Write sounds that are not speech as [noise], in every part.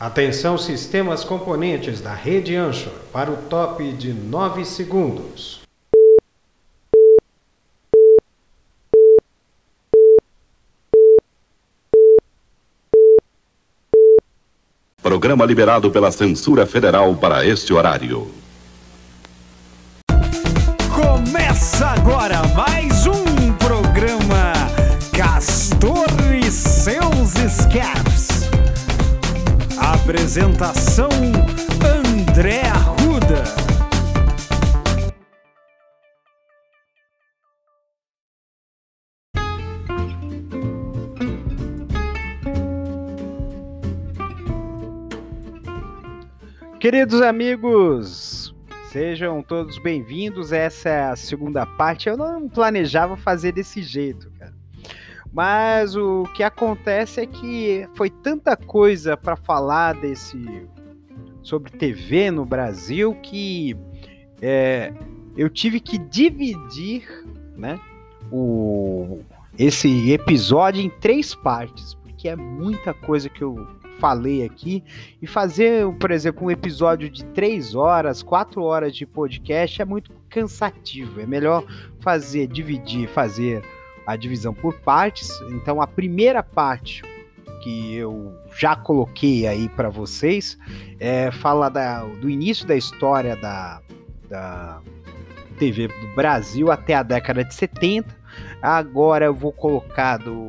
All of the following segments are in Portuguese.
Atenção sistemas componentes da rede Anchor para o top de 9 segundos. Programa liberado pela censura federal para este horário. Começa agora mais um programa Castor e seus escapes. Apresentação André Arruda. Queridos amigos, sejam todos bem-vindos. Essa é a segunda parte. Eu não planejava fazer desse jeito. Mas o que acontece é que foi tanta coisa para falar desse sobre TV no Brasil que é, eu tive que dividir, né, o esse episódio em três partes, porque é muita coisa que eu falei aqui e fazer, por exemplo, um episódio de três horas, quatro horas de podcast é muito cansativo. É melhor fazer, dividir, fazer a divisão por partes. Então, a primeira parte que eu já coloquei aí para vocês é fala da, do início da história da, da TV do Brasil até a década de 70. Agora eu vou colocar do,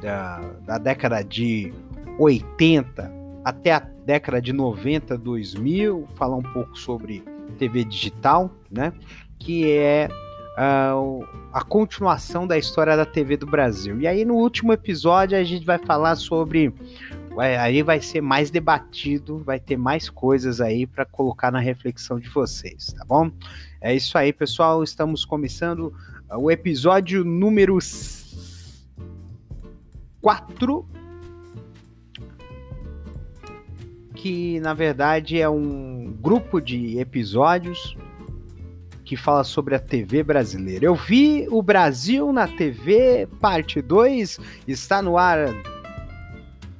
da, da década de 80 até a década de 90, 2000, falar um pouco sobre TV digital, né? Que é uh, a continuação da história da TV do Brasil. E aí no último episódio a gente vai falar sobre aí vai ser mais debatido, vai ter mais coisas aí para colocar na reflexão de vocês, tá bom? É isso aí, pessoal. Estamos começando o episódio número 4 que na verdade é um grupo de episódios que fala sobre a TV brasileira. Eu vi o Brasil na TV, parte 2, está no ar.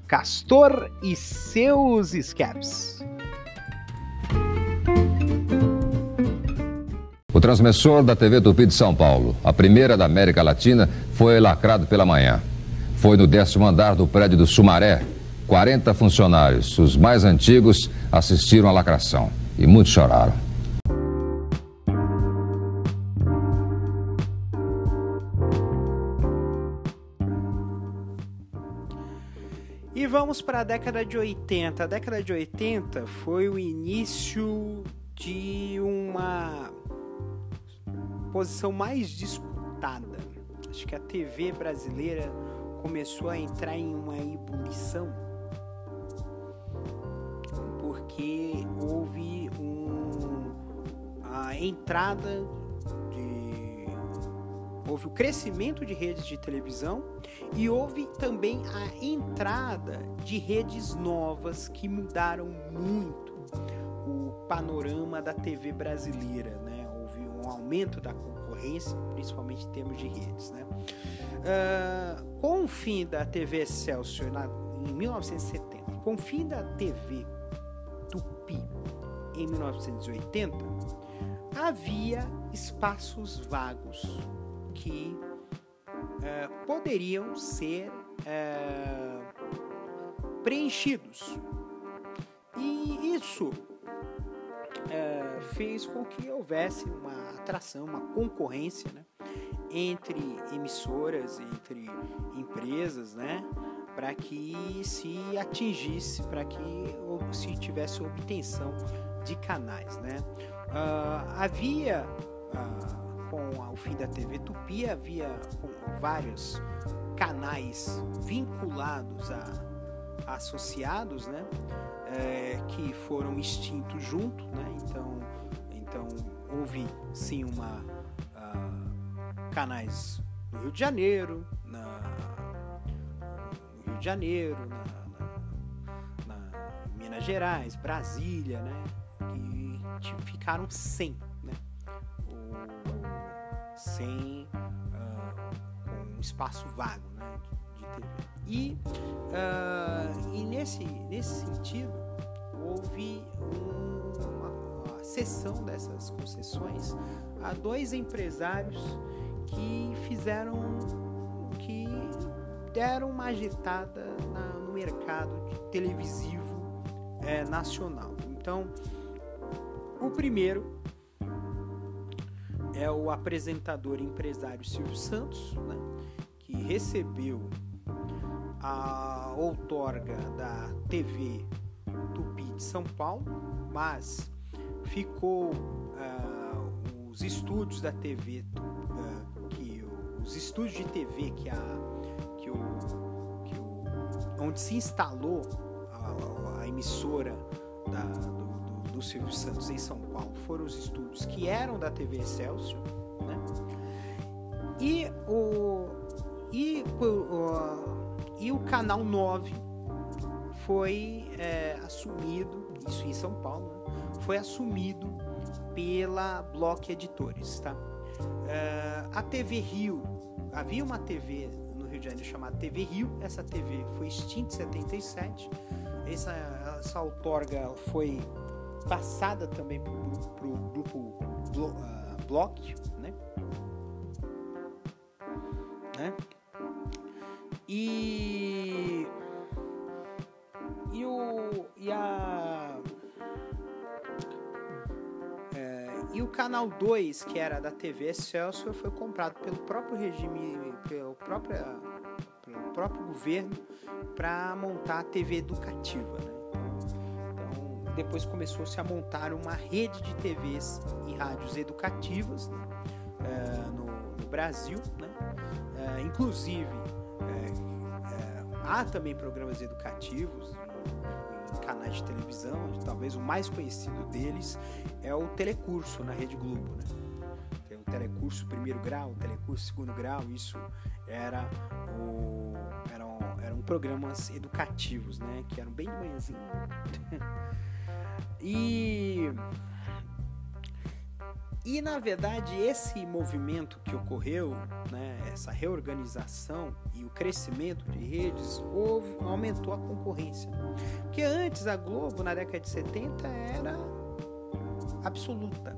Castor e seus escapes. O transmissor da TV Tupi de São Paulo, a primeira da América Latina, foi lacrado pela manhã. Foi no décimo andar do prédio do Sumaré, 40 funcionários, os mais antigos, assistiram à lacração e muitos choraram. Vamos para a década de 80. A década de 80 foi o início de uma posição mais disputada. Acho que a TV brasileira começou a entrar em uma ebulição porque houve um, a entrada. Houve o crescimento de redes de televisão e houve também a entrada de redes novas que mudaram muito o panorama da TV brasileira, né? Houve um aumento da concorrência, principalmente em termos de redes, né? Uh, com o fim da TV Excelsior na, em 1970, com o fim da TV Tupi em 1980, havia espaços vagos que uh, poderiam ser uh, preenchidos. E isso uh, fez com que houvesse uma atração, uma concorrência né, entre emissoras, entre empresas, né? para que se atingisse, para que se tivesse obtenção de canais, né? Uh, havia uh, com o fim da TV Tupi havia vários canais vinculados a, associados, né? É, que foram extintos junto, né? Então, então houve sim uma uh, canais no Rio de Janeiro, na Rio de Janeiro, na, na, na Minas Gerais, Brasília, né? Que ficaram sem, sem uh, um espaço vago, né? De, de TV. E, uh, e nesse, nesse sentido, houve uma, cessão dessas concessões a dois empresários que fizeram, que deram uma agitada na, no mercado televisivo é, nacional. Então, o primeiro é o apresentador empresário Silvio Santos, né, que recebeu a outorga da TV Tupi de São Paulo, mas ficou uh, os estúdios da TV, uh, ah, que os estúdios de TV que a que o, que o onde se instalou a, a emissora da, do, do, Silvio Santos em São Paulo foram os estúdios que eram da TV Excelsior, né? E o e o, e o canal 9 foi é, assumido, isso em São Paulo, né? foi assumido pela Block Editores, tá? É, a TV Rio, havia uma TV no Rio de Janeiro chamada TV Rio, essa TV foi extinta em 77, essa, essa outorga foi passada também para o grupo Blo, uh, Block, né? né? E e o e a é, e o canal 2, que era da TV Excelsior, foi comprado pelo próprio regime, pelo próprio, pelo próprio governo para montar a TV educativa. Né? Depois começou-se a montar uma rede de TVs e rádios educativas né? é, no, no, Brasil. Né? É, inclusive, há também programas educativos canais de televisão, talvez o mais conhecido deles é o Telecurso na Rede Globo, né? Tem o Telecurso primeiro grau, o Telecurso segundo grau, isso era o eram, eram programas educativos, né, que eram bem de manhãzinho. [laughs] e e na verdade esse movimento que ocorreu, né, essa reorganização e o crescimento de redes houve, aumentou a concorrência. Porque antes a Globo na década de 70 era absoluta.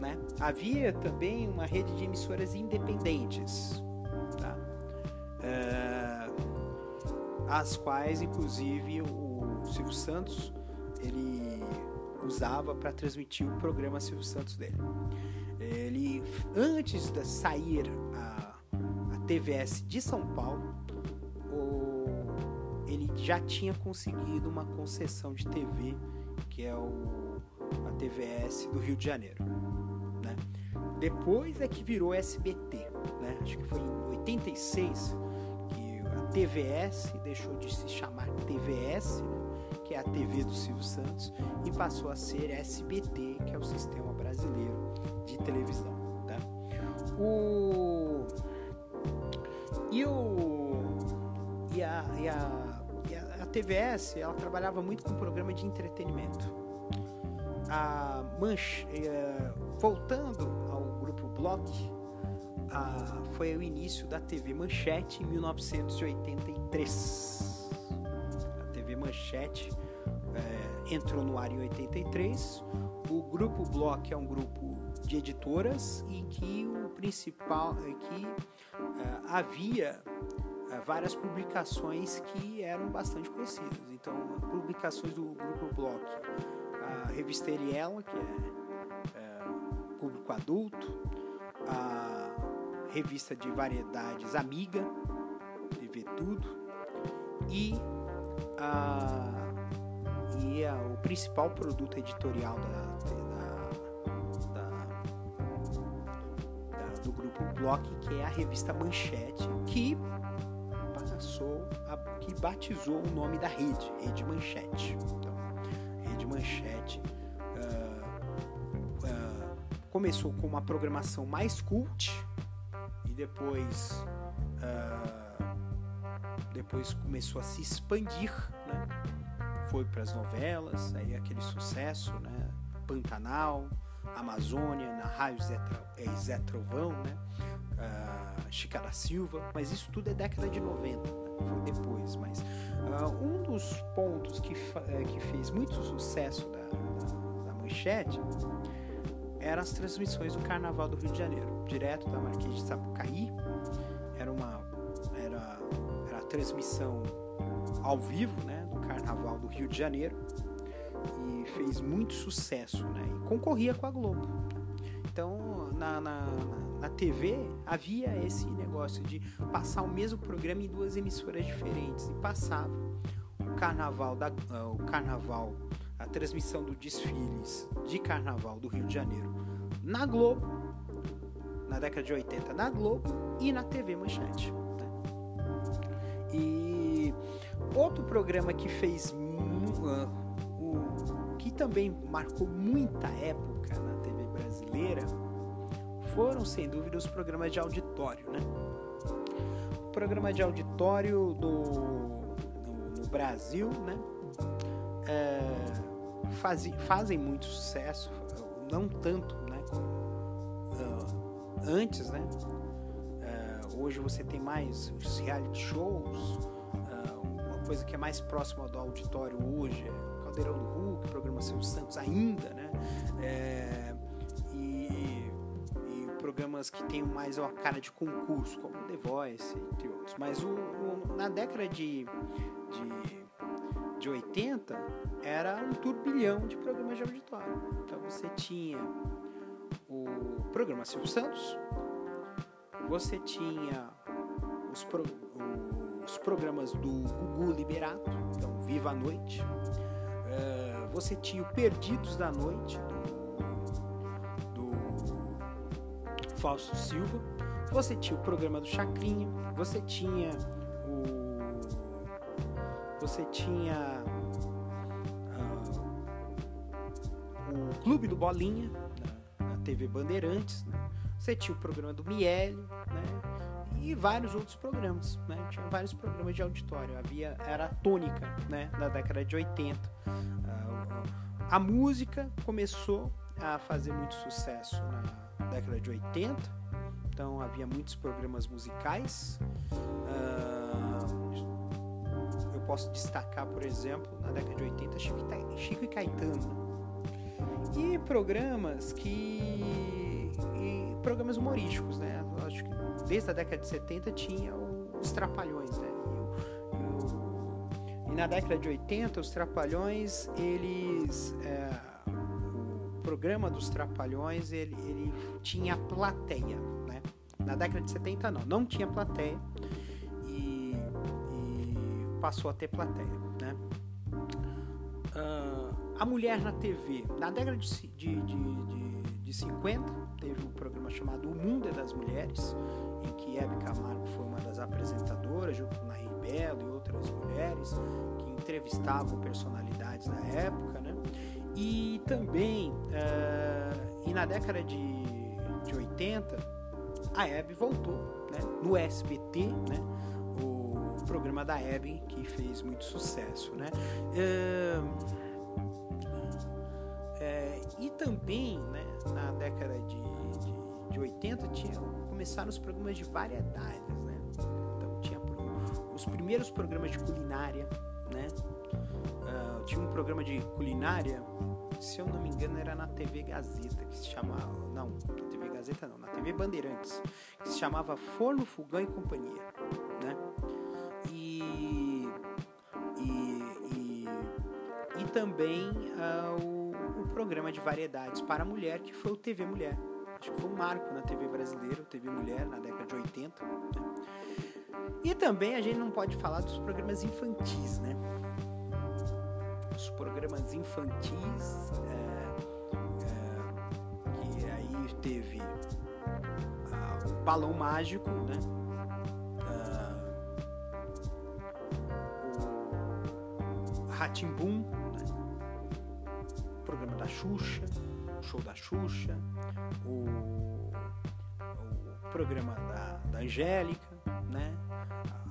Né? Havia também uma rede de emissoras independentes, tá? é, as quais inclusive o Silvio Santos ele usava para transmitir o programa Silvio Santos dele. Ele, antes de sair a, a TVS de São Paulo, o, ele já tinha conseguido uma concessão de TV, que é o, a TVS do Rio de Janeiro. Né? Depois é que virou SBT, né? acho que foi em 86 que a TVS deixou de se chamar TVS, né? Que é a TV do Silvio Santos, e passou a ser SBT, que é o Sistema Brasileiro de Televisão. Tá? O... E o... E a, e a, a, TVS, ela trabalhava muito com programa de entretenimento. A Manche, é, voltando ao grupo Block, a, foi o início da TV Manchete em 1983. Manchete é, entrou no ar em 83. O grupo Block é um grupo de editoras e que o principal é que é, havia várias publicações que eram bastante conhecidas. Então, publicações do grupo Block, a revista Eliela, que é, é público adulto, a revista de variedades Amiga, de Ver Tudo, e a, e a, o principal produto editorial da, da, da, do grupo Block, que é a revista Manchete, que passou, a, que batizou o nome da rede, Rede Manchete. Então, Rede Manchete uh, uh, começou com uma programação mais cult e depois depois começou a se expandir, né? Foi para as novelas, aí aquele sucesso, né? Pantanal, Amazônia, na Rádio Zé, é, Zé Trovão, né? Uh, Chica da Silva, mas isso tudo é década de 90, né? foi depois. Mas uh, um dos pontos que, uh, que fez muito sucesso da, da, da manchete eram as transmissões do Carnaval do Rio de Janeiro, direto da Marquês de Sapucaí. Transmissão ao vivo, né, do Carnaval do Rio de Janeiro e fez muito sucesso, né, e concorria com a Globo. Então, na, na, na TV havia esse negócio de passar o mesmo programa em duas emissoras diferentes e passava o carnaval da o carnaval a transmissão do desfiles de carnaval do Rio de Janeiro na Globo, na década de 80 na Globo e na TV Manchete. E outro programa que fez uh, o que também marcou muita época na TV brasileira foram sem dúvida os programas de auditório, né? O programa de auditório do no Brasil, né? É, faz, fazem muito sucesso, não tanto, né? Uh, antes, né? Hoje você tem mais os reality shows, uh, uma coisa que é mais próxima do auditório hoje é Caldeirão do Hulk, programa Silvio Santos ainda, né? É, e, e, programas que tem mais uma cara de concurso, como The Voice, entre outros. Mas o, o, na década de, de de 80 era um turbilhão de programas de auditório. Então você tinha o programa Silvio Santos, você tinha os, pro, os programas do Gugu Liberato, então Viva a Noite, uh, você tinha o Perdidos da Noite, do, do Fausto Silva, você tinha o programa do Chacrinha, você tinha você tinha uh, o Clube do Bolinha na, TV Bandeirantes, né? você tinha o programa do Miele? Vários outros programas, né? Tinha vários programas de auditório, havia era a tônica, né, na década de 80. Uh, ah, a música começou a fazer muito sucesso na década de 80, então havia muitos programas musicais. Uh, posso destacar, por exemplo, na década de 80, Chico e Caetano. E programas que. E programas humorísticos, né? Eu acho que desde a década de 70 tinha os Trapalhões, né? E, o, e na década de 80, os Trapalhões, eles. É, o programa dos Trapalhões, ele, ele tinha plateia, né? Na década de 70, não, não tinha plateia passou a ter plateia, né? Uh, a mulher na TV, na década de, de, de, de, de 50, teve um programa chamado O Mundo é das Mulheres, em que Hebe Camargo foi uma das apresentadoras, junto com Nair Belo e outras mulheres, que entrevistavam personalidades na época, né? E também, uh, e na década de, de 80, a Hebe voltou, né? No SBT, né? programa da Hebe que fez muito sucesso, né? É, e também, né, na década de, de, de 80 tinha, começaram os programas de variedades, né? Então tinha os primeiros programas de culinária, né? Uh, tinha um programa de culinária, se eu não me engano era na TV Gazeta, que se chamava, não, na TV Gazeta não, na TV Bandeirantes, que se chamava Forno, Fogão e Companhia, né? também uh, o, o, programa de variedades para mulher, que foi o TV Mulher. Acho que foi um marco na TV brasileira, TV Mulher, na década de 80. Né? E também a gente não pode falar dos programas infantis, né? Os programas infantis, é, é, que aí teve uh, o Balão Mágico, né? O Ratimbum, programa da Xuxa, o show da Xuxa, o, o programa da, da Angélica, né?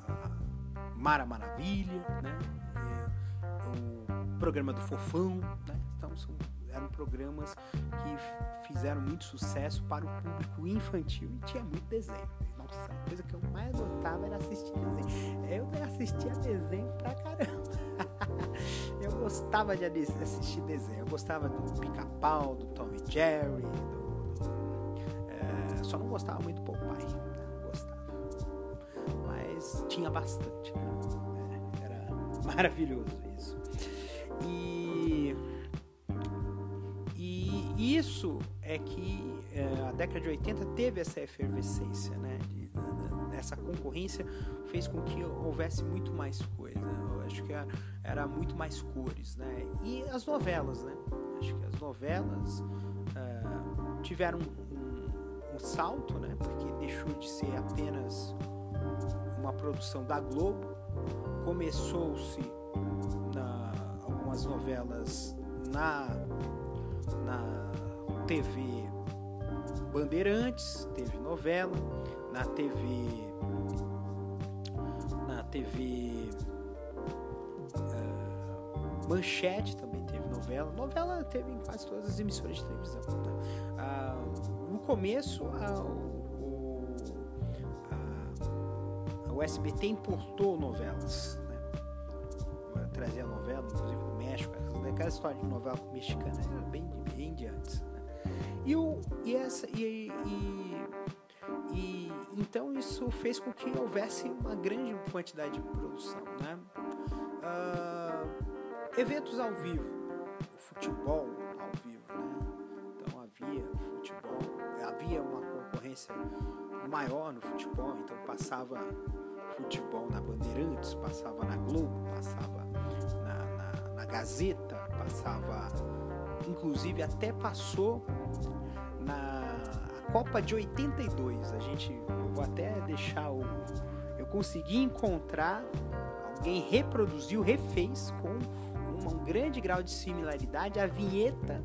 A Mara Maravilha, né? O programa do Fofão, né? Então são, eram programas que fizeram muito sucesso para o público infantil e tinha muito desenho. Nossa, a coisa que eu mais gostava era assistir desenho. Eu assistia desenho pra caramba. [laughs] eu gostava de assistir desenho. Eu gostava do Pica-Pau, do Jerry, do, do é, só não gostava muito do Popeye. Né? Gostava. Mas tinha bastante, né? É, era [laughs] maravilhoso isso. E e isso é que é, a década de 80 teve essa efervescência, né? De, essa concorrência fez com que houvesse muito mais coisa. Eu acho que era, era, muito mais cores, né? E as novelas, né? Acho que as novelas uh, tiveram um, um, salto, né? Porque deixou de ser apenas uma produção da Globo, começou-se algumas novelas na na TV Bandeirantes, teve novela, na TV na TV ah, Manchete também teve novela. Novela teve em quase todas as emissoras de televisão. Tá? Uh, no começo, uh, o, o SBT importou novelas, né? trazia novela, inclusive do México, aquela história de novela mexicana era bem, bem de antes. Né? E, o, e, essa, e, e, e, então isso fez com que houvesse uma grande quantidade de produção. Né? Uh, eventos ao vivo, futebol ao vivo. Né? Então havia futebol, havia uma concorrência maior no futebol, então passava futebol na Bandeirantes, passava na Globo, passava na, na, na Gazeta, passava, inclusive até passou na Copa de 82. A gente, eu vou até deixar o, eu consegui encontrar alguém reproduziu, refez com um grande grau de similaridade a vinheta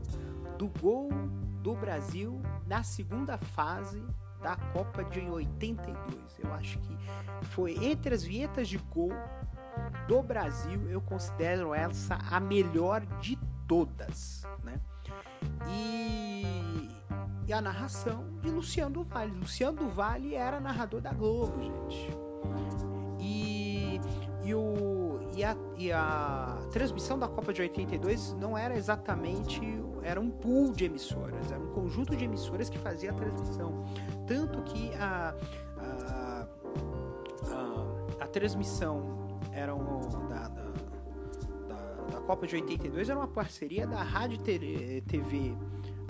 do gol do Brasil na segunda fase da Copa de 82. Eu acho que foi entre as vinhetas de gol do Brasil, eu considero essa a melhor de todas, né? E, e a narração de Luciano Vale. Luciano Vale era narrador da Globo, gente. E, e, o, e, a, e a transmissão da Copa de 82 não era exatamente. Era um pool de emissoras, era um conjunto de emissoras que fazia a transmissão. Tanto que a, a, a, a transmissão eram da, da, da, da, Copa de 82 era uma parceria da Rádio TV, uh,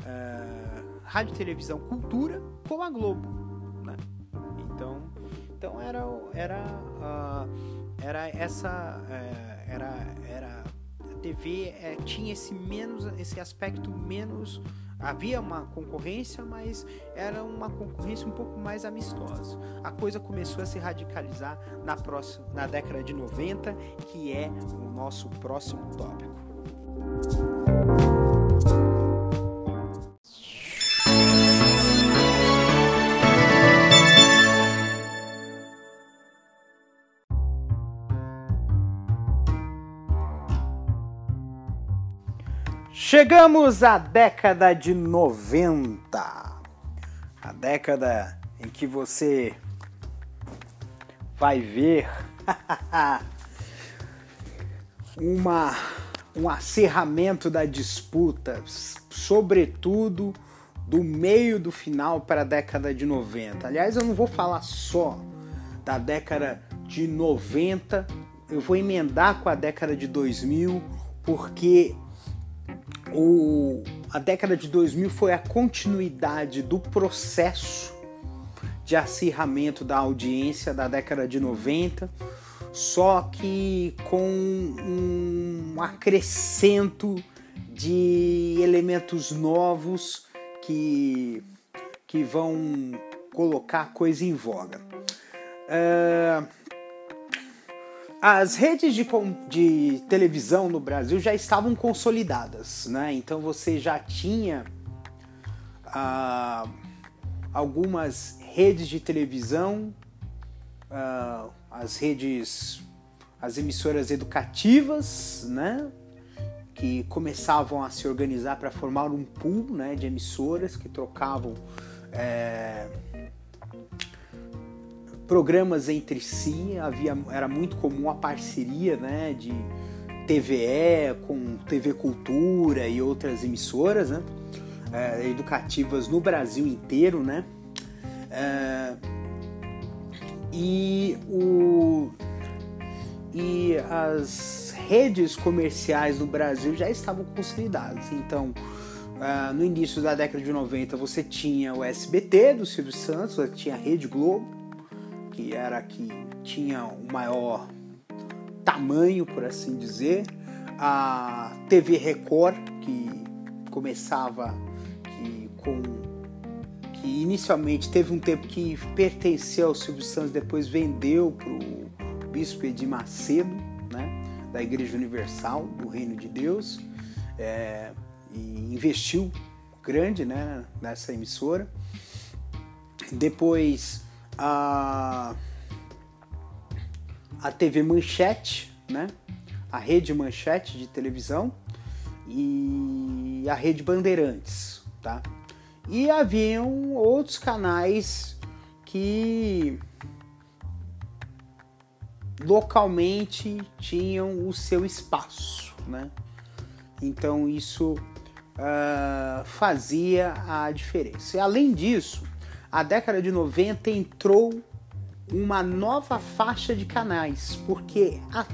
eh, Rádio Televisão Cultura com a Globo, né? Então, então era era uh, era essa uh, era era a TV tinha esse menos esse aspecto menos Havia uma concorrência, mas era uma concorrência um pouco mais amistosa. A coisa começou a se radicalizar na, próxima, na década de 90, que é o nosso próximo tópico. Chegamos à década de 90. A década em que você vai ver [laughs] uma, um acerramento da disputa, sobretudo do meio do final para a década de 90. Aliás, eu não vou falar só da década de 90, eu vou emendar com a década de 2000, porque o, a década de 2000 foi a continuidade do processo de acirramento da audiência da década de 90, só que com um acrescento de elementos novos que, que vão colocar a coisa em voga. Uh, as redes de, de, televisão no Brasil já estavam consolidadas, né? Então você já tinha ah, algumas redes de televisão, ah, as redes, as emissoras educativas, né? Que começavam a se organizar para formar um pool, né? De emissoras que trocavam é, programas entre si, havia, era muito comum a parceria né, de TVE com TV Cultura e outras emissoras né, é, educativas no Brasil inteiro, né? É, e, o, e as redes comerciais no Brasil já estavam consolidadas. Então, uh, no início da década de 90, você tinha o SBT do Silvio Santos, tinha a Rede Globo, que era a que tinha o maior tamanho, por assim dizer, a TV Record, que começava que, com que inicialmente teve um tempo que pertenceu ao Silvio Santos, depois vendeu para o bispo Edir Macedo, né, da Igreja Universal do Reino de Deus, é, e investiu grande né, nessa emissora. Depois a, a TV Manchete, né, a rede Manchete de televisão e a rede Bandeirantes, tá? E haviam outros canais que localmente tinham o seu espaço, né? Então isso uh, fazia a diferença. E além disso, a década de 90 entrou uma nova faixa de canais, porque, a,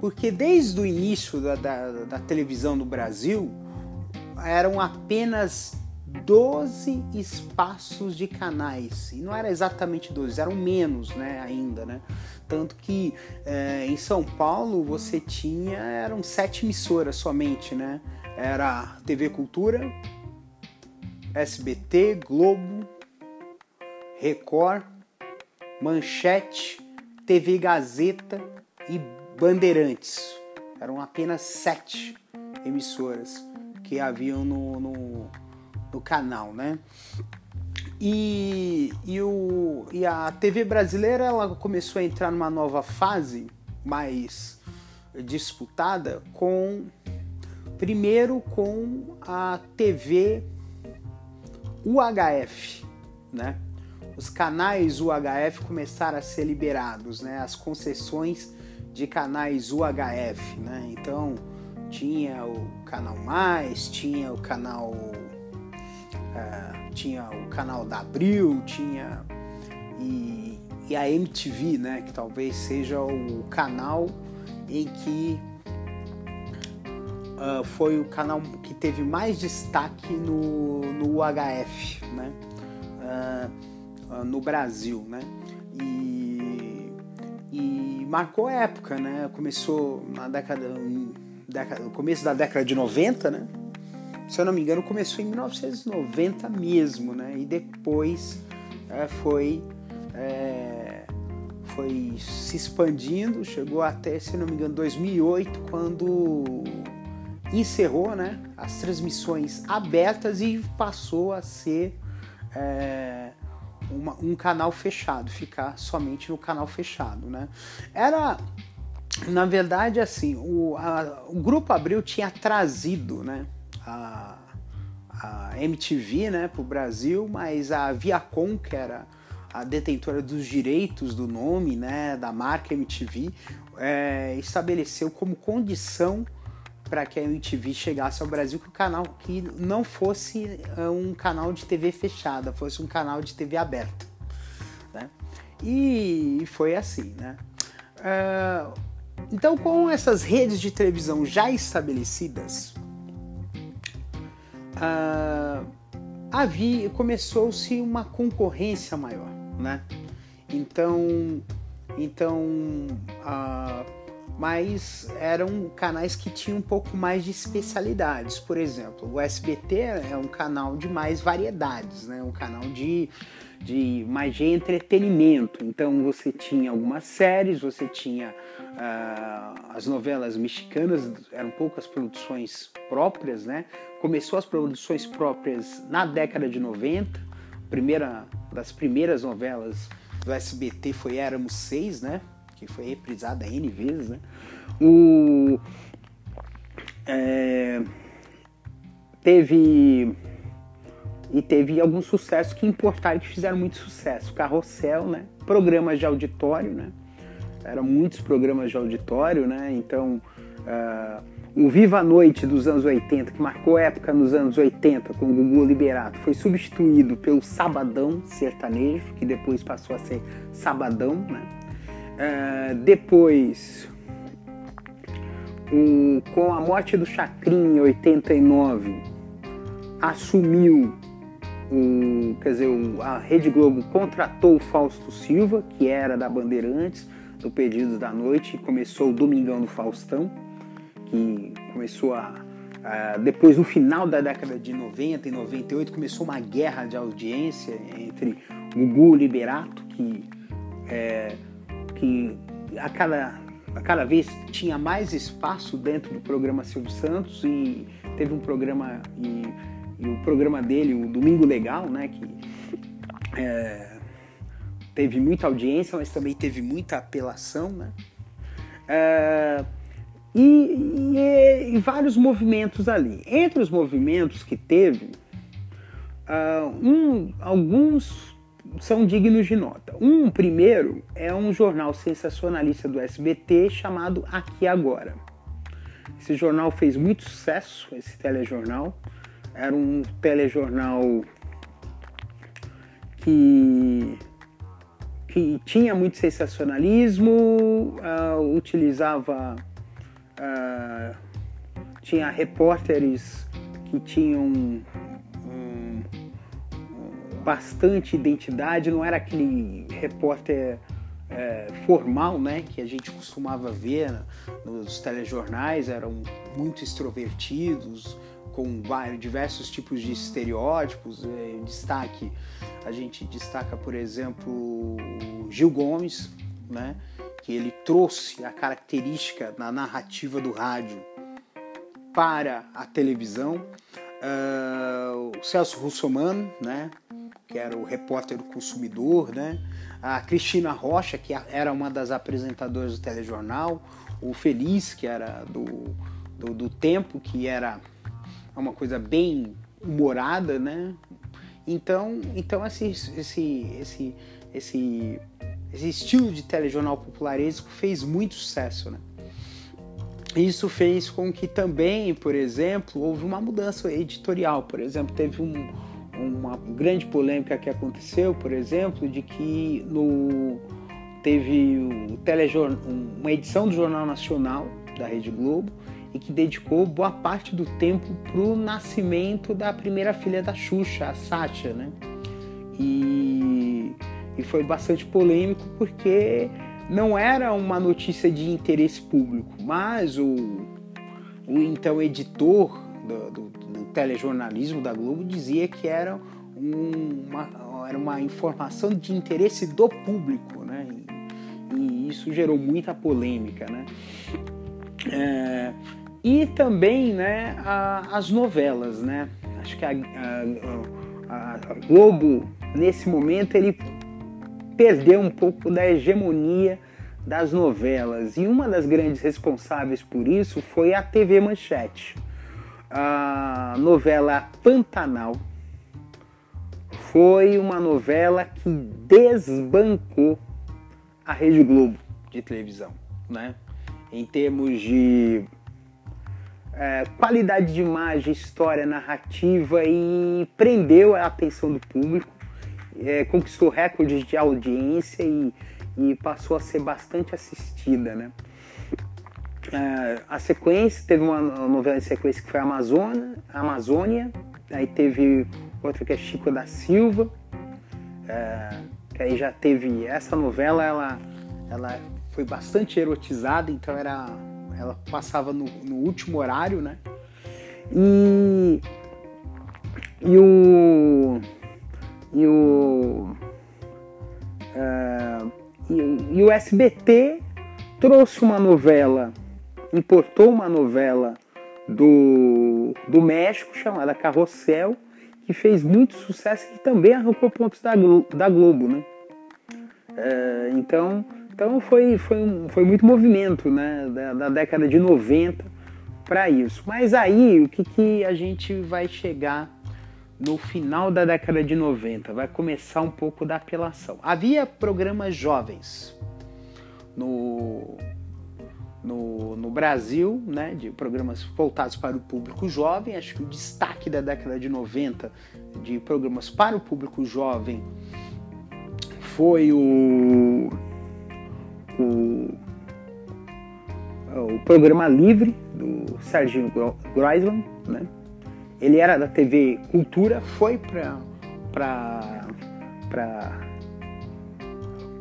porque desde o início da, da, da televisão no Brasil eram apenas 12 espaços de canais. E não era exatamente 12, eram menos né, ainda, né? Tanto que é, em São Paulo você tinha, eram sete emissoras somente, né? Era TV Cultura, SBT, Globo, Record, Manchete, TV Gazeta e Bandeirantes. Eram apenas sete emissoras que haviam no, no no canal, né? E, e, o, e a TV brasileira ela começou a entrar numa nova fase mais disputada com primeiro com a TV UHF, né? Os canais UHF começaram a ser liberados, né? As concessões de canais UHF, né? Então tinha o canal Mais, tinha o canal Uh, tinha o canal da Abril, tinha e, e, a MTV, né, que talvez seja o canal em que uh, foi o canal que teve mais destaque no, no UHF, né, uh, no Brasil, né, e, e marcou época, né, começou na década, década, no começo da década de 90, né, se eu não me engano, começou em 1990 mesmo, né? E depois é, foi, é, foi se expandindo, chegou até, se não me engano, 2008, quando encerrou né, as transmissões abertas e passou a ser é, uma, um canal fechado, ficar somente no canal fechado. Né? Era, na verdade, assim, o, a, o Grupo Abril tinha trazido, né? a, a MTV né, para o Brasil, mas a Viacom, que era a detentora dos direitos do nome, né, da marca MTV, é, estabeleceu como condição para que a MTV chegasse ao Brasil que o canal que não fosse é, um canal de TV fechada, fosse um canal de TV aberta. Né? E foi assim, né? É, então, com essas redes de televisão já estabelecidas, ah, havia começou-se uma concorrência maior, né? Então, então, ah, mas eram canais que tinham um pouco mais de especialidades. Por exemplo, o SBT é um canal de mais variedades, né? Um canal de de mais de entretenimento. Então você tinha algumas séries, você tinha uh, as novelas mexicanas, eram poucas produções próprias, né? Começou as produções próprias na década de 90. Primeira das primeiras novelas do SBT foi Éramos Seis, né? Que foi reprisada N vezes, né? O, é, teve e teve alguns sucessos que importaram, que fizeram muito sucesso. Carrossel, né? Programas de auditório, né? Eram muitos programas de auditório, né? Então, uh, o Viva a Noite dos anos 80, que marcou época nos anos 80 com o Gugu Liberato, foi substituído pelo Sabadão Sertanejo, que depois passou a ser Sabadão, né? Uh, depois, um, com a morte do Chacrin em 89, assumiu o, quer dizer, a Rede Globo contratou o Fausto Silva, que era da Bandeirantes, do Pedidos da Noite, e começou o Domingão do Faustão, que começou a, a, depois no final da década de 90 e 98 começou uma guerra de audiência entre Gugu e Liberato, que, é, que a cada a cada vez tinha mais espaço dentro do programa Silvio Santos e teve um programa e, e o programa dele, o Domingo Legal, né, que é, teve muita audiência, mas também teve muita apelação, né, é, e, e, e, vários movimentos ali. Entre os movimentos que teve, uh, um, alguns são dignos de nota. Um primeiro é um jornal sensacionalista do SBT chamado Aqui Agora. Esse jornal fez muito sucesso, esse telejornal. Era um telejornal que, que tinha muito sensacionalismo, uh, utilizava. Uh, tinha repórteres que tinham bastante identidade, não era aquele repórter é, formal, né, que a gente costumava ver nos telejornais, eram muito extrovertidos, com vários, diversos tipos de estereótipos. É, destaque, a gente destaca, por exemplo, Gil Gomes, né, que ele trouxe a característica na narrativa do rádio para a televisão. Uh, o Celso Russomano, né, que era o repórter do consumidor, né? A Cristina Rocha, que era uma das apresentadoras do telejornal, o Feliz, que era do, do, do Tempo, que era uma coisa bem humorada, né? Então, então esse, esse, esse, esse, esse estilo de telejornal popularesco fez muito sucesso, né? Isso fez com que também, por exemplo, houve uma mudança editorial. Por exemplo, teve um, uma grande polêmica que aconteceu, por exemplo, de que no, teve uma edição do Jornal Nacional da Rede Globo e que dedicou boa parte do tempo para o nascimento da primeira filha da Xuxa, a Sátia, né? E, e foi bastante polêmico porque não era uma notícia de interesse público, mas o, o então editor do, do telejornalismo da Globo dizia que era uma, era uma informação de interesse do público, né? E, e isso gerou muita polêmica, né? É, e também, né, a, as novelas, né? Acho que a, a, a Globo nesse momento ele perdeu um pouco da hegemonia das novelas e uma das grandes responsáveis por isso foi a TV Manchete a novela Pantanal foi uma novela que desbancou a Rede Globo de televisão, né? Em termos de é, qualidade de imagem, história, narrativa e prendeu a atenção do público, é, conquistou recordes de audiência e, e passou a ser bastante assistida, né? É, a sequência, teve uma novela de sequência que foi Amazônia, Amazônia aí teve outra que é Chico da Silva, é, que aí já teve essa novela, ela, ela foi bastante erotizada, então era, ela passava no, no último horário, né? E, e o e o é, e, e o SBT trouxe uma novela importou uma novela do, do México chamada Carrossel, que fez muito sucesso e também arrancou pontos da, da Globo, né? É, então, então foi, foi, foi muito movimento né, da, da década de 90 para isso. Mas aí, o que, que a gente vai chegar no final da década de 90, vai começar um pouco da apelação. Havia programas jovens no, no, no Brasil, né, de programas voltados para o público jovem. Acho que o destaque da década de 90 de programas para o público jovem foi o, o, o programa Livre do Serginho Groisman, né? Ele era da TV Cultura, foi para para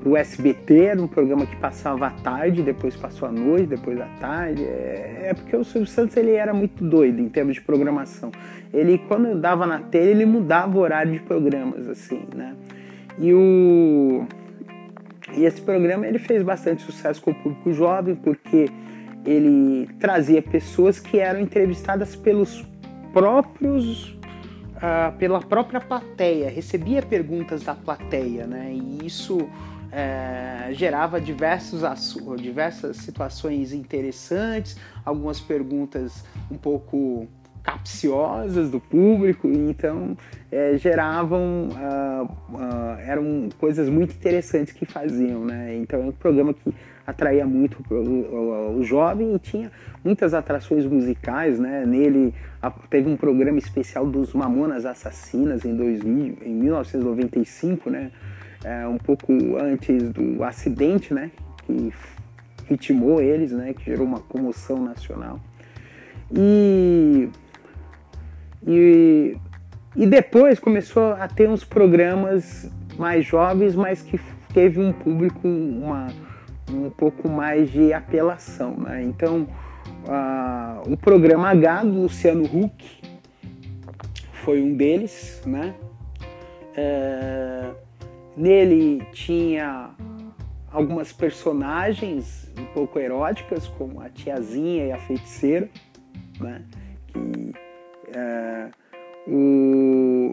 o SBT, era um programa que passava à tarde, depois passou à noite, depois à tarde. É, é, porque o Silvio Santos ele era muito doido em termos de programação. Ele, quando dava na tela, ele mudava o horário de programas, assim, né? E, o, e esse programa ele fez bastante sucesso com o público jovem, porque ele trazia pessoas que eram entrevistadas pelos próprios uh, pela própria plateia, recebia perguntas da plateia, né? E isso é, gerava diversos, diversas situações interessantes, algumas perguntas um pouco capciosas do público, então é, geravam, uh, uh, eram coisas muito interessantes que faziam, né? Então é um programa que atraía muito o, o, jovem e tinha muitas atrações musicais, né? Nele a, teve um programa especial dos Mamonas Assassinas em 2000, em 1995, né? É, um pouco antes do acidente, né? Que ritmou eles, né? Que gerou uma comoção nacional. E e, e depois começou a ter uns programas mais jovens, mas que teve um público uma, um pouco mais de apelação. Né? Então, uh, o programa H do Luciano Huck foi um deles. Né? É, nele tinha algumas personagens um pouco eróticas, como a tiazinha e a feiticeira, né? que é, o,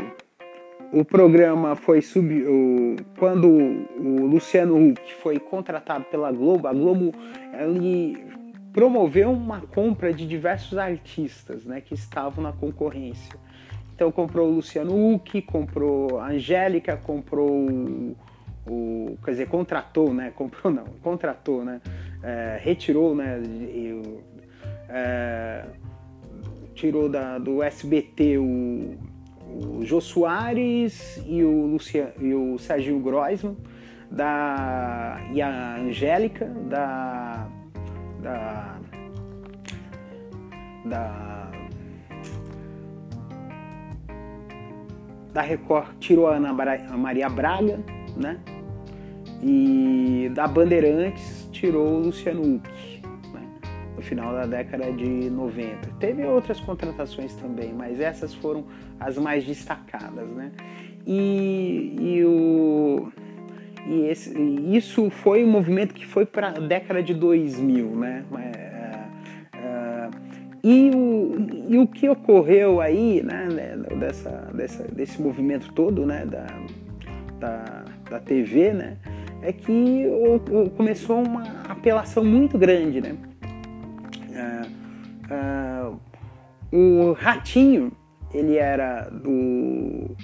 o programa foi sub. O, quando o Luciano Huck foi contratado pela Globo, a Globo ele promoveu uma compra de diversos artistas né, que estavam na concorrência. Então comprou o Luciano Huck, comprou a Angélica, comprou o, o, quer dizer, contratou, né? Comprou não, contratou, né? É, retirou, né? É, tirou da, do SBT o, o Jô Soares e o, Luciano, e o Serginho Groisman, da, e a Angélica, da, da, da, da Record tirou a Ana Maria Braga, né? E da Bandeirantes tirou o Luciano Huck no final da década de 90. Teve outras contratações também, mas essas foram as mais destacadas, né? E, e, o, e esse, isso foi um movimento que foi para a década de 2000, né? E, o, e o que ocorreu aí, né, dessa, dessa, desse movimento todo, né, da, da, da TV, né, é que começou uma apelação muito grande, né? Uh, o Ratinho, ele era do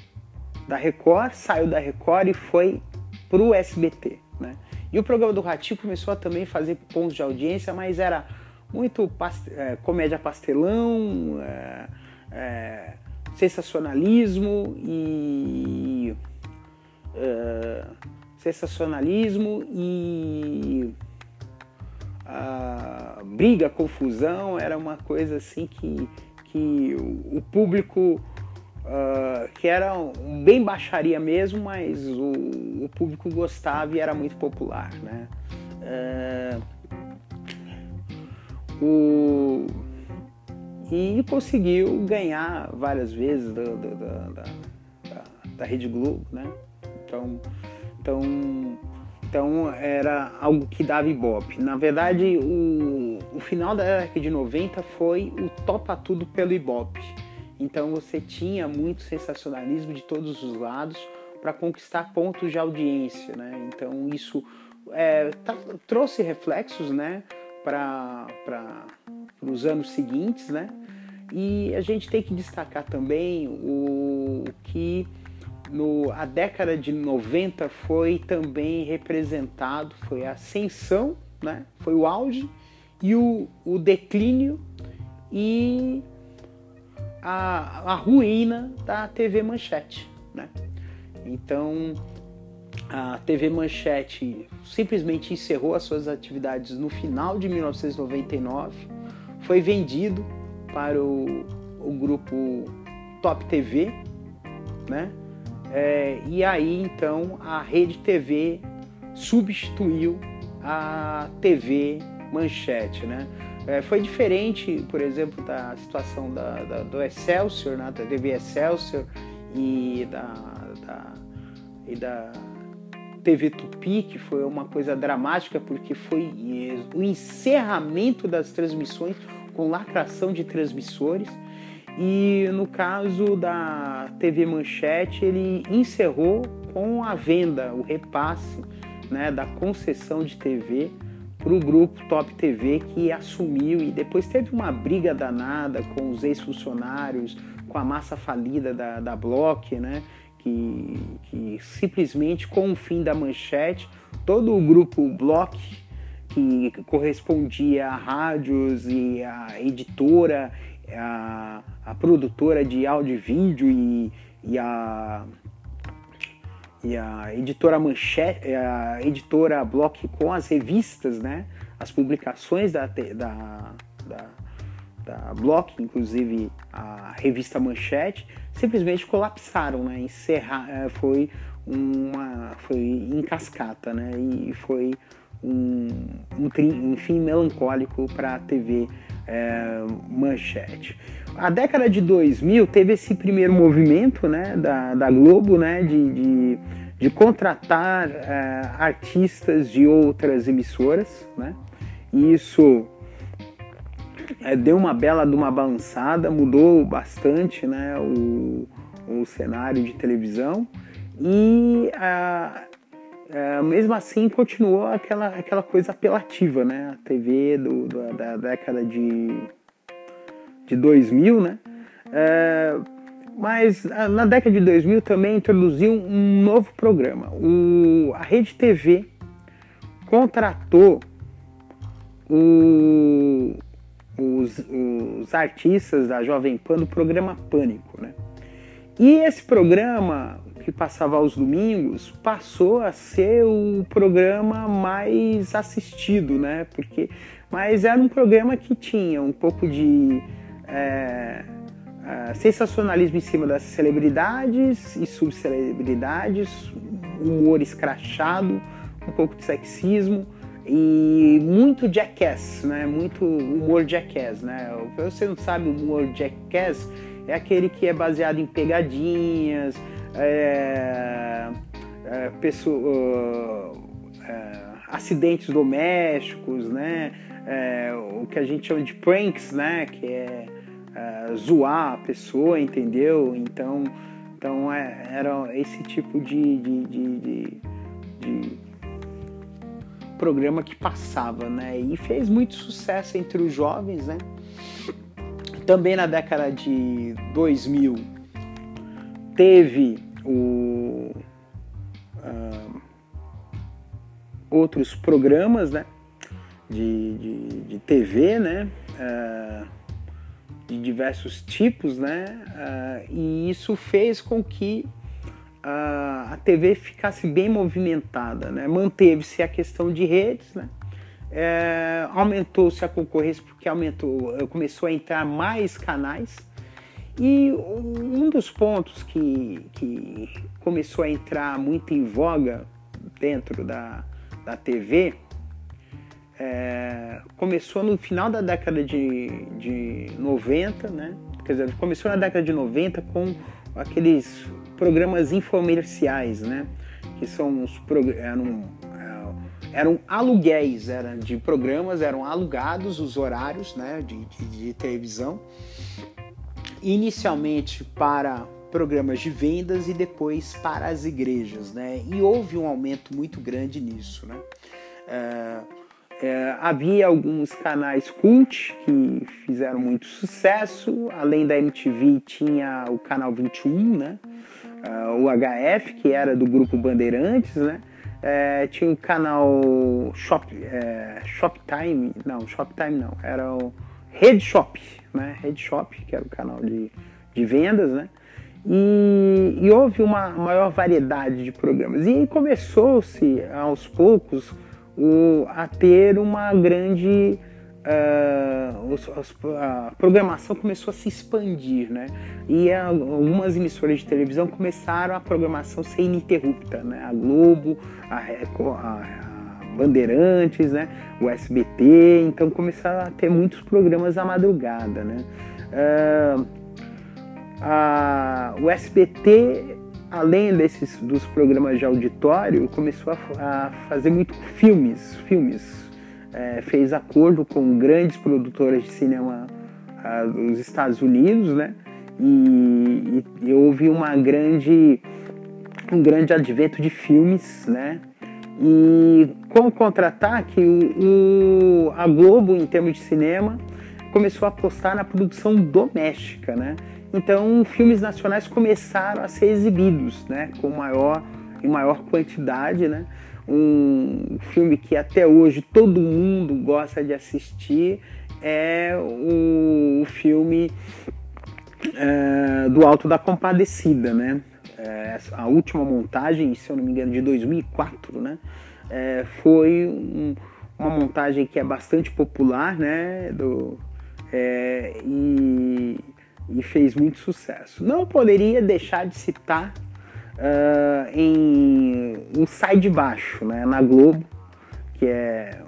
da Record, saiu da Record e foi pro SBT, né? E o programa do Ratinho começou a também fazer pontos de audiência, mas era muito é, comédia pastelão, é, é, sensacionalismo e é, sensacionalismo e briga, confusão, era uma coisa assim que, que o, público, uh, que era bem baixaria mesmo, mas o, o, público gostava e era muito popular. Né? Uh, o, e conseguiu ganhar várias vezes da, da, da, da, Rede Globo. Né? Então, então então era algo que dava ibope. Na verdade, o, o final da década de 90 foi o topa tudo pelo ibope. Então você tinha muito sensacionalismo de todos os lados para conquistar pontos de audiência, né? Então isso é, tá, trouxe reflexos, né, para os anos seguintes, né? E a gente tem que destacar também o que no, a década de 90 foi também representado, foi a ascensão, né? foi o auge e o, o declínio e a, a ruína da TV Manchete. Né? Então, a TV Manchete simplesmente encerrou as suas atividades no final de 1999, foi vendido para o, o grupo Top TV, né? É, e aí então a Rede TV substituiu a TV Manchete, né? É, foi diferente, por exemplo, da situação da, da, do Excelsior, né? da TV Excelsior e da, da, e da TV Tupi, que foi uma coisa dramática, porque foi o encerramento das transmissões com lacração de transmissores. E no caso da TV Manchete, ele encerrou com a venda, o repasse né, da concessão de TV para o grupo Top TV que assumiu e depois teve uma briga danada com os ex-funcionários, com a massa falida da, da Block, né? Que, que simplesmente com o fim da manchete, todo o grupo Block, que correspondia a rádios e a editora, a, a produtora de áudio e vídeo e, e a e a editora Manchete, a editora Block com as revistas, né, as publicações da, da, da, da Block, inclusive a revista Manchete, simplesmente colapsaram, né, encerrar, é, foi uma, foi em cascata, né, e foi um, um, um fim melancólico para a TV é, Manchete. A década de 2000 teve esse primeiro movimento né, da, da Globo né, de, de, de contratar é, artistas de outras emissoras. Né? E isso é, deu uma bela de uma balançada, mudou bastante né, o, o cenário de televisão. E é, mesmo assim continuou aquela, aquela coisa apelativa, né? A TV do, do da década de, de 2000, né? É, mas na década de 2000 também introduziu um novo programa. O, a Rede TV contratou o, os, os artistas da Jovem Pan do programa Pânico, né? E esse programa que passava aos domingos passou a ser o programa mais assistido, né? Porque, mas era um programa que tinha um pouco de é, é, sensacionalismo em cima das celebridades e subcelebridades, humor escrachado, um pouco de sexismo e muito jackass, né? Muito humor jackass, né? Você não sabe o humor jackass é aquele que é baseado em pegadinhas, é, é, pessoa, é, acidentes domésticos, né? É, o que a gente chama de pranks, né? Que é, é zoar a pessoa, entendeu? Então, então é, era esse tipo de, de, de, de, de programa que passava, né? E fez muito sucesso entre os jovens, né? Também na década de 2000 teve o, uh, outros programas né, de, de, de TV, né, uh, de diversos tipos, né, uh, e isso fez com que a TV ficasse bem movimentada, né, manteve-se a questão de redes, né, é, aumentou-se a concorrência porque aumentou, começou a entrar mais canais, e um dos pontos que, que começou a entrar muito em voga dentro da, da TV é, começou no final da década de, de 90, né? Quer dizer, começou na década de 90 com aqueles programas infomerciais, né? Que são os eram, é, eram aluguéis, eram de programas, eram alugados os horários, né? de, de, de televisão inicialmente para programas de vendas e depois para as igrejas, né? E houve um aumento muito grande nisso, né? É, é, havia alguns canais cult que fizeram muito sucesso. Além da MTV, tinha o canal 21, né? Uh, o HF, que era do grupo Bandeirantes, né? É, tinha o canal Shop, é, Shoptime, não, Shoptime não, era o Red Shop, né? Red Shop, que era o canal de, de vendas, né? E, e houve uma maior variedade de programas. E começou-se aos poucos o, a ter uma grande. Uh, os, a programação começou a se expandir, né? E algumas emissoras de televisão começaram a programação ser ininterrupta, né? A Globo, a, a, a Bandeirantes, né? O SBT, então começaram a ter muitos programas à madrugada, né? Uh, a, o SBT além desses dos programas de auditório, começou a, a fazer muito filmes, filmes. É, fez acordo com grandes produtoras de cinema a, dos Estados Unidos, né? E, e, e, houve uma grande, um grande advento de filmes, né? E com o contra-ataque, o, o, a Globo, em termos de cinema, começou a apostar na produção doméstica, né? Então, filmes nacionais começaram a ser exibidos, né, com maior em maior quantidade, né? Um filme que até hoje todo mundo gosta de assistir é o, o filme é, do Alto da Compadecida, né? É, a última montagem, se eu não me engano, de 2004, né? É, foi um, uma montagem que é bastante popular, né? Do, é, e e fez muito sucesso. Não poderia deixar de citar uh, em um Sai de Baixo, né, na Globo, que é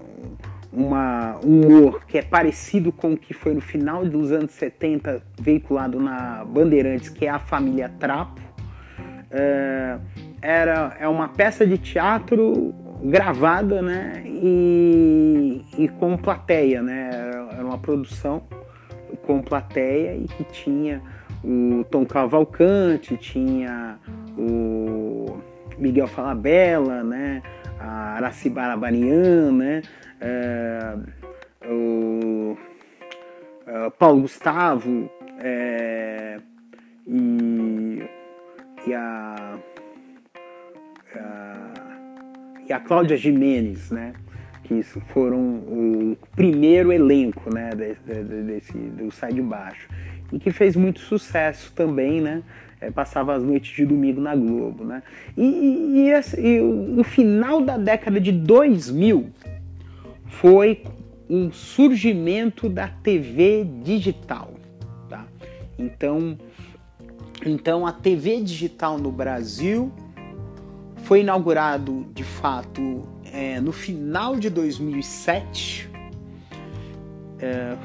uma, um humor que é parecido com o que foi no final dos anos 70 veiculado na Bandeirantes, que é a família Trapo. Uh, era, é uma peça de teatro gravada né, e, e com plateia, né, era uma produção com plateia e que tinha o Tom Cavalcante, tinha o Miguel Falabella, né? a Aracibara Barian, né? É, o é, Paulo Gustavo é, e, e a, a, e a Cláudia Jimenez, né? que foram o primeiro elenco né, desse, do Sai de Baixo. E que fez muito sucesso também, né? É, passava as noites de domingo na Globo, né? E, e, e, e o, o final da década de 2000 foi o surgimento da TV digital, tá? Então, então a TV digital no Brasil foi inaugurado de fato é, no final de 2007, é,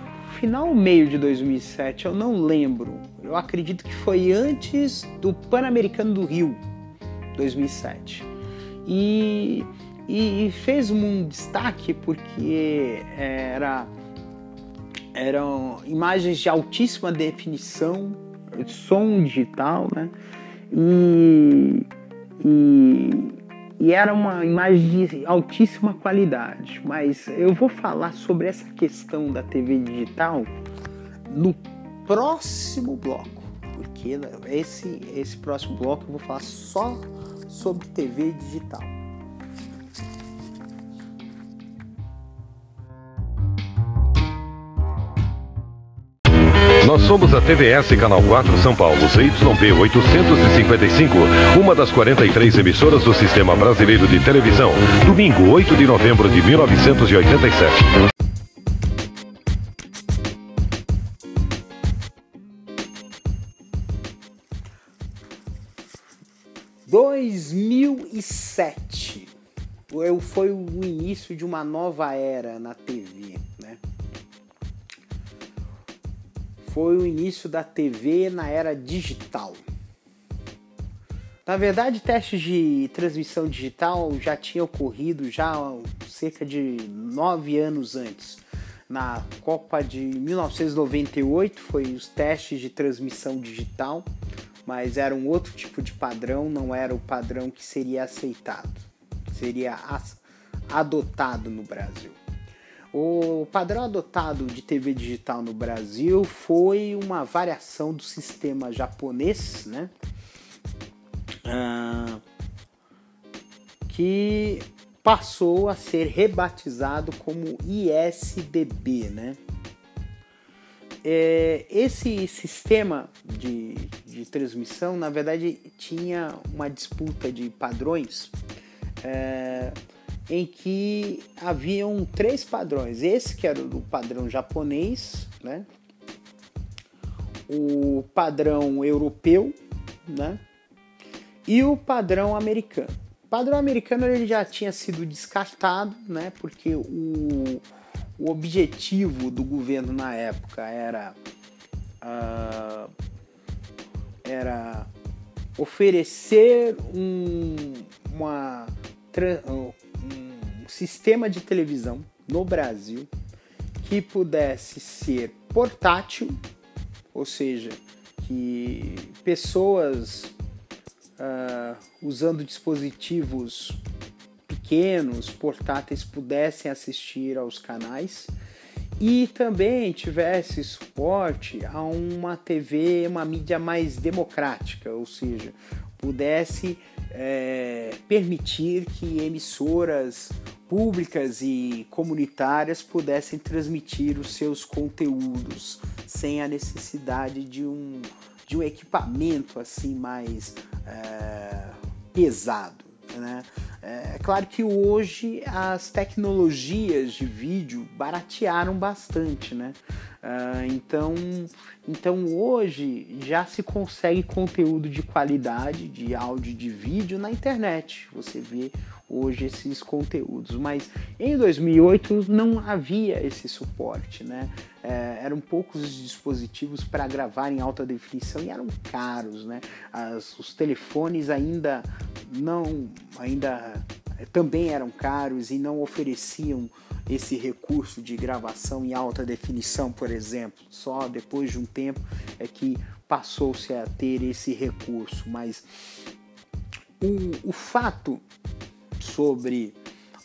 final meio de 2007, eu não lembro. Eu acredito que foi antes do Pan-Americano do Rio, 2007. E, e, e fez um destaque porque era eram imagens de altíssima definição, som digital, né? E, e, e era uma imagem de altíssima qualidade. Mas eu vou falar sobre essa questão da TV digital no próximo bloco, porque esse, esse próximo bloco eu vou falar só sobre TV digital. Nós somos a TVS Canal 4 São Paulo, ZYB 855, uma das 43 emissoras do Sistema Brasileiro de Televisão. Domingo, 8 de novembro de 1987. Dois mil e sete foi o início de uma nova era na TV, foi o início da TV na era digital. Na verdade, testes de transmissão digital já tinham ocorrido já cerca de nove anos antes. Na Copa de 1998 foi os testes de transmissão digital, mas era um outro tipo de padrão, não era o padrão que seria aceitado, seria adotado no Brasil. O padrão adotado de TV digital no Brasil foi uma variação do sistema japonês, né? Ah, que passou a ser rebatizado como ISDB, né? É, esse sistema de, de, transmissão, na verdade, tinha uma disputa de padrões é, em que haviam três padrões. Esse que era o padrão japonês, né? o padrão europeu né? e o padrão americano. O padrão americano ele já tinha sido descartado, né? porque o o objetivo do governo na época era, uh, era oferecer um, uma, um sistema de televisão no Brasil que pudesse ser portátil, ou seja, que pessoas uh, usando dispositivos pequenos, portáteis, pudessem assistir aos canais e também tivesse suporte a uma TV, uma mídia mais democrática, ou seja, pudesse é, permitir que emissoras públicas e comunitárias pudessem transmitir os seus conteúdos sem a necessidade de um, de um equipamento assim mais é, pesado. Né? É claro que hoje as tecnologias de vídeo baratearam bastante, né? Uh, então, então hoje já se consegue conteúdo de qualidade de áudio de vídeo na internet. Você vê hoje esses conteúdos, mas em 2008 não havia esse suporte, né? É, eram poucos os dispositivos para gravar em alta definição e eram caros, né? As, os telefones ainda não, ainda também eram caros e não ofereciam esse recurso de gravação em alta definição, por exemplo. Só depois de um tempo é que passou-se a ter esse recurso, mas o, o fato sobre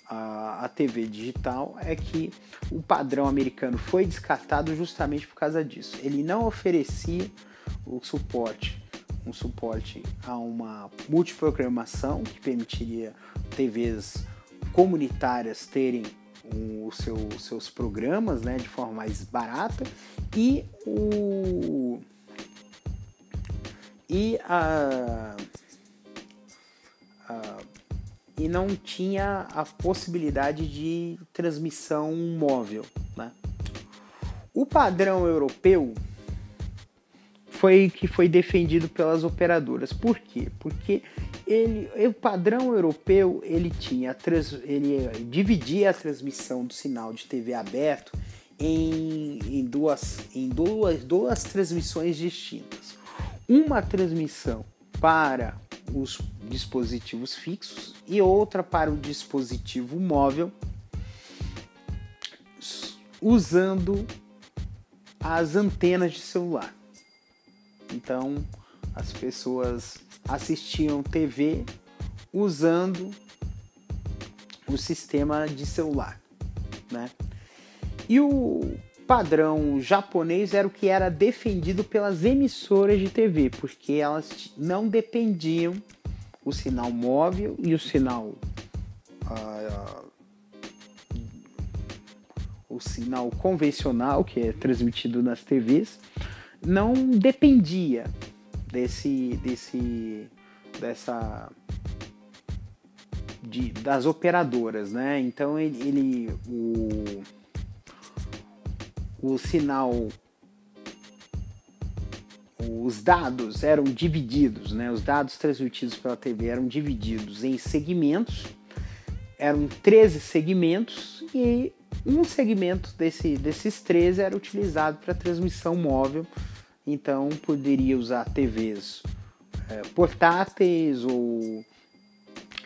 a, a TV digital é que o padrão americano foi descartado justamente por causa disso. Ele não oferecia o suporte, um suporte a uma multiprogramação que permitiria TVs comunitárias terem os seu, seus programas né, de forma mais barata e o e a, a e não tinha a possibilidade de transmissão móvel. Né? O padrão europeu foi que foi defendido pelas operadoras. Por quê? Porque ele, o padrão europeu ele tinha ele dividia a transmissão do sinal de TV aberto em, em, duas, em duas, duas transmissões distintas. Uma transmissão para os dispositivos fixos e outra para o dispositivo móvel, usando as antenas de celular. Então, as pessoas assistiam TV usando o sistema de celular, né? E o padrão japonês era o que era defendido pelas emissoras de TV, porque elas não dependiam o sinal móvel e o sinal uh, o sinal convencional que é transmitido nas TVs não dependia desse desse dessa de, das operadoras, né? Então ele, ele o o sinal os dados eram divididos, né? Os dados transmitidos pela TV eram divididos em segmentos. Eram 13 segmentos e um segmento desse, desses 13 era utilizado para transmissão móvel. Então poderia usar TVs é, portáteis ou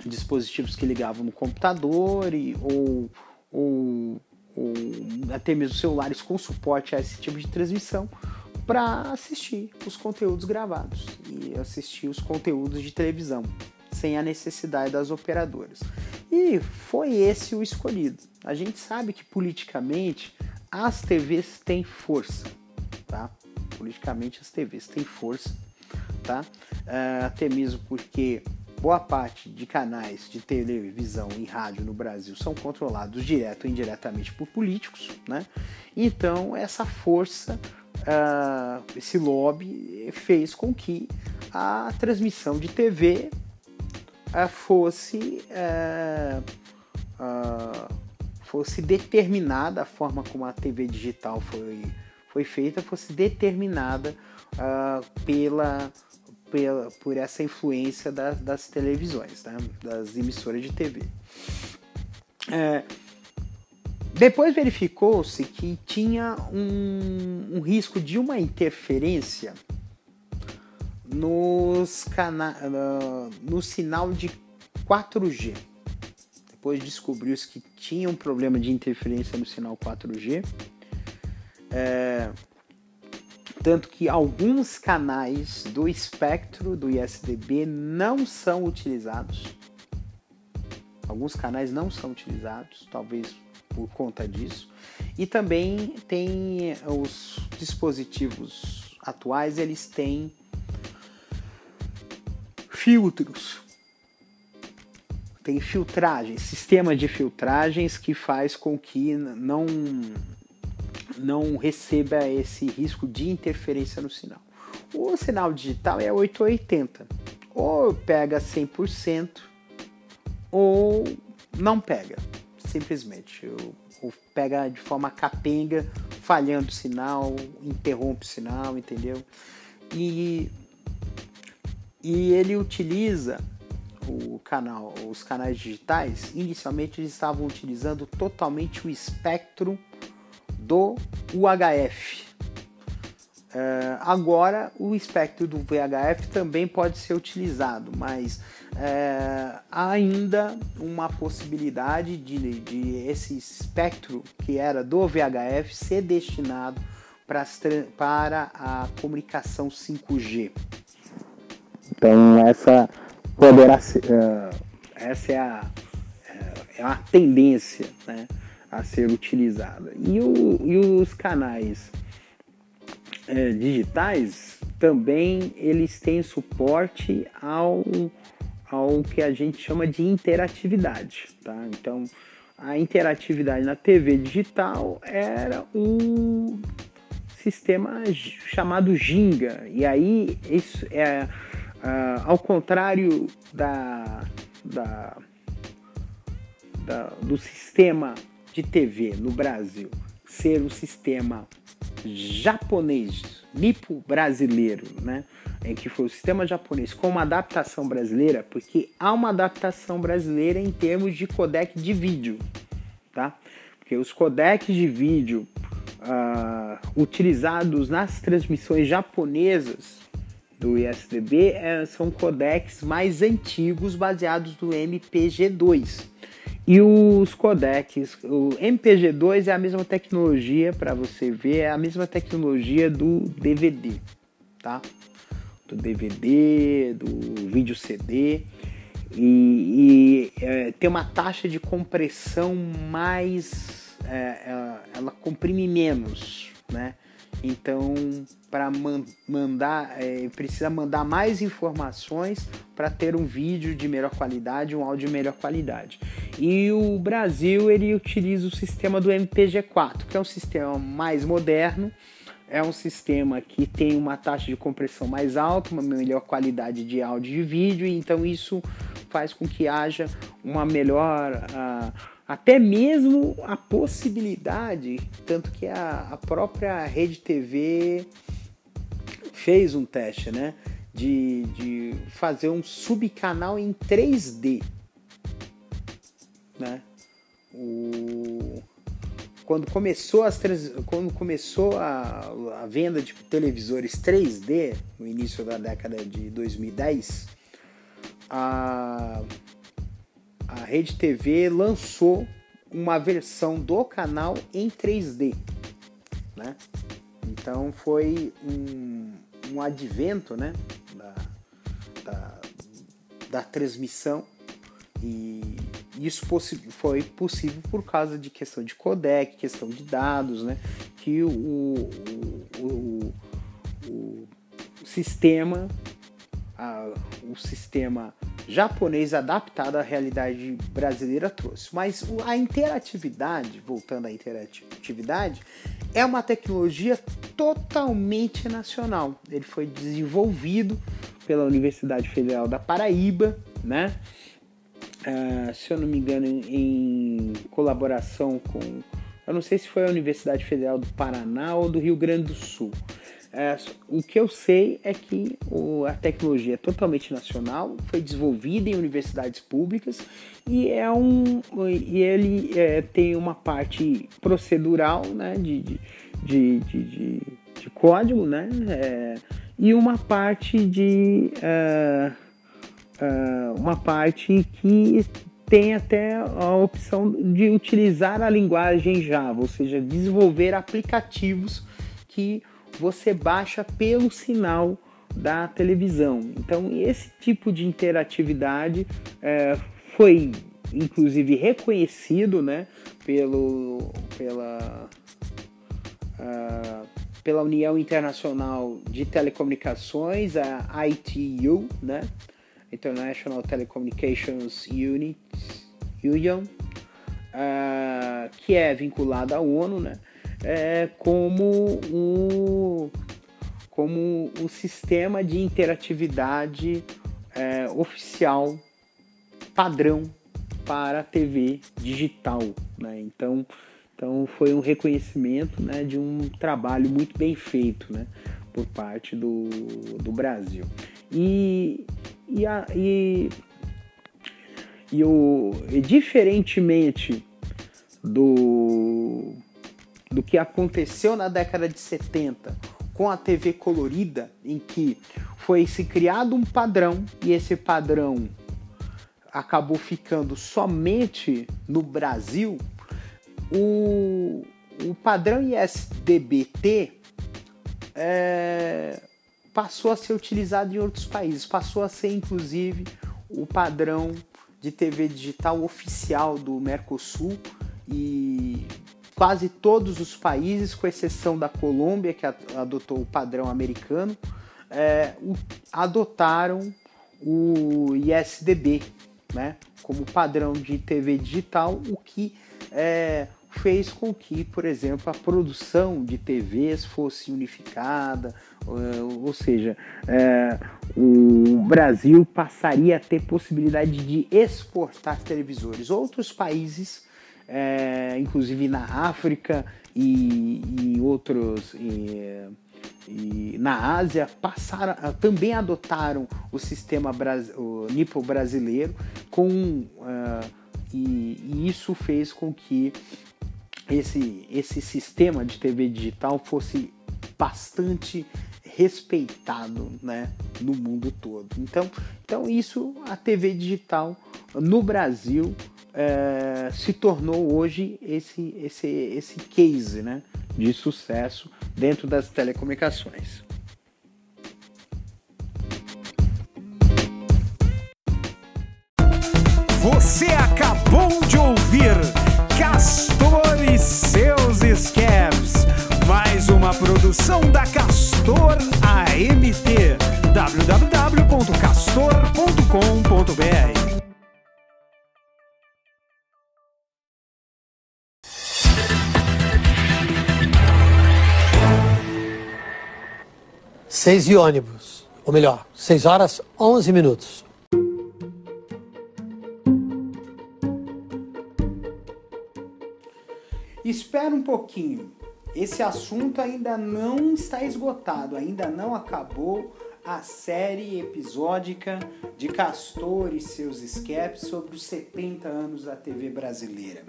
dispositivos que ligavam no computador e, ou, ou ou até mesmo celulares com suporte a esse tipo de transmissão para assistir os conteúdos gravados e assistir os conteúdos de televisão sem a necessidade das operadoras. E foi esse o escolhido. A gente sabe que politicamente as TVs têm força, tá? Politicamente as TVs têm força, tá? Uh, até mesmo porque boa parte de canais de televisão e rádio no Brasil são controlados direto ou indiretamente por políticos, né? Então essa força, uh, esse lobby fez com que a transmissão de TV uh, fosse fosse determinada a forma como a TV digital foi, foi feita fosse determinada uh, pela, pela por essa influência da, das televisões, né? das emissoras de TV. É, depois verificou-se que tinha um, um, risco de uma interferência nos cana no, no sinal de 4G depois descobriu-se que tinha um problema de interferência no sinal 4G. É, tanto que alguns canais do espectro do ISDB não são utilizados. Alguns canais não são utilizados, talvez por conta disso. E também tem os dispositivos atuais, eles têm filtros tem filtragens, sistema de filtragens que faz com que não não receba esse risco de interferência no sinal. O sinal digital é 880. Ou pega 100% ou não pega, simplesmente. Ou pega de forma capenga, falhando o sinal, interrompe o sinal, entendeu? E, e ele utiliza o canal, os canais digitais, inicialmente eles estavam utilizando totalmente o espectro do UHF. É, agora o espectro do VHF também pode ser utilizado, mas é, há ainda uma possibilidade de, de esse espectro que era do VHF ser destinado para, para a comunicação 5G. Então essa poderá ser. Uh, essa é a, é, é a tendência né, a ser utilizada. E, o, e os canais é, digitais também eles têm suporte ao, ao que a gente chama de interatividade. Tá? Então a interatividade na TV digital era um sistema chamado Ginga. E aí isso é Uh, ao contrário da, da, da, do sistema de TV no Brasil ser o sistema japonês, nipo brasileiro, né? Em que foi o sistema japonês com uma adaptação brasileira, porque há uma adaptação brasileira em termos de codec de vídeo, tá? Porque os codecs de vídeo uh, utilizados nas transmissões japonesas do ISDB é, são codecs mais antigos baseados no MPG2. E os codecs, o MPG2 é a mesma tecnologia, para você ver, é a mesma tecnologia do DVD, tá? Do DVD, do vídeo CD. E, e é, tem uma taxa de compressão mais. É, é ela comprime menos, né? Então, para man mandar, é, precisa mandar mais informações para ter um vídeo de melhor qualidade, um áudio de melhor qualidade. E o Brasil ele utiliza o sistema do MPG4, que é um sistema mais moderno, é um sistema que tem uma taxa de compressão mais alta, uma melhor qualidade de áudio e vídeo, então isso faz com que haja uma melhor uh, até mesmo a possibilidade, tanto que a, a própria Rede TV fez um teste, né? De, de fazer um subcanal em 3D, né? O, quando começou, as trans, quando começou a, a venda de televisores 3D, no início da década de 2010, a a Rede TV lançou uma versão do canal em 3D, né? Então foi um, um advento, né, da, da, da transmissão e, isso foi possível por causa de questão de codec, questão de dados, né? Que o, o, o, o sistema, a, o sistema japonês adaptado à realidade brasileira trouxe. Mas a interatividade, voltando à interatividade, é uma tecnologia totalmente nacional. Ele foi desenvolvido pela Universidade Federal da Paraíba, né? Uh, se eu não me engano, em, colaboração com. Eu não sei se foi a Universidade Federal do Paraná ou do Rio Grande do Sul. É, o que eu sei é que o, a tecnologia é totalmente nacional, foi desenvolvida em universidades públicas e é um e ele é, tem uma parte procedural, né, de, de, de, de, de código, né, é, e uma parte de uh, uh, uma parte que tem até a opção de utilizar a linguagem Java, ou seja, desenvolver aplicativos que você baixa pelo sinal da televisão. Então, esse tipo de interatividade é, foi inclusive reconhecido né, pelo, pela, uh, pela União Internacional de Telecomunicações, a ITU, né, International Telecommunications Unit, Union, uh, que é vinculada à ONU, né, é, como o como o sistema de interatividade é, oficial padrão para a TV digital, né? Então, então foi um reconhecimento, né, de um trabalho muito bem feito, né, por parte do, do Brasil. E, e, a, e, e, o, e diferentemente do do que aconteceu na década de 70 com a TV colorida, em que foi se criado um padrão e esse padrão acabou ficando somente no Brasil, o, o padrão ISDBT é, passou a ser utilizado em outros países, passou a ser inclusive o padrão de TV digital oficial do Mercosul e quase todos os países, com exceção da Colômbia, que adotou o padrão americano, é, adotaram o ISDB né, como padrão de TV digital, o que é, fez com que, por exemplo, a produção de TVs fosse unificada, ou seja, é, o Brasil passaria a ter possibilidade de exportar televisores. Outros países é, inclusive na África e, e outros. E, e na Ásia passaram, também adotaram o sistema o nipo brasileiro com uh, e, e, isso fez com que esse, esse sistema de TV digital fosse bastante respeitado né, no mundo todo. Então, então isso a TV digital no Brasil é, se tornou hoje esse, esse, esse case né, de sucesso dentro das telecomunicações. Você acabou de ouvir Castor e seus escapes. Mais uma produção da Castor AMT. Seis e ônibus. Ou melhor, seis horas, onze minutos. Espera um pouquinho. Esse assunto ainda não está esgotado, ainda não acabou a série episódica de Castor e seus escapes sobre os 70 anos da TV brasileira.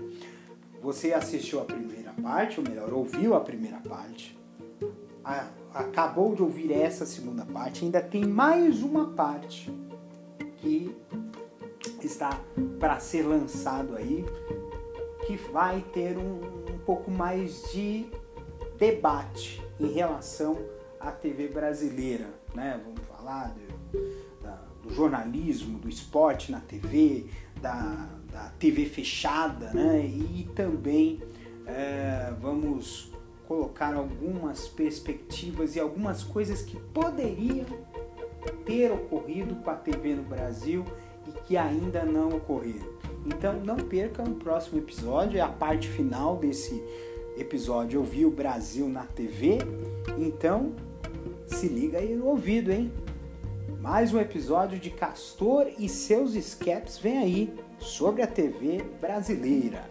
Você assistiu a primeira parte, ou melhor, ouviu a primeira parte. A acabou de ouvir essa segunda parte, ainda tem mais uma parte que está para ser lançado aí, que vai ter um, um pouco mais de debate em relação à TV brasileira, né? Vamos falar de, da, do jornalismo, do esporte na TV, da, da TV fechada, né? E também é, vamos colocar algumas perspectivas e algumas coisas que poderiam ter ocorrido com a TV no Brasil e que ainda não ocorreram. Então não perca o próximo episódio, é a parte final desse episódio. Eu vi o Brasil na TV, então se liga aí no ouvido, hein? Mais um episódio de Castor e seus escapes vem aí sobre a TV brasileira.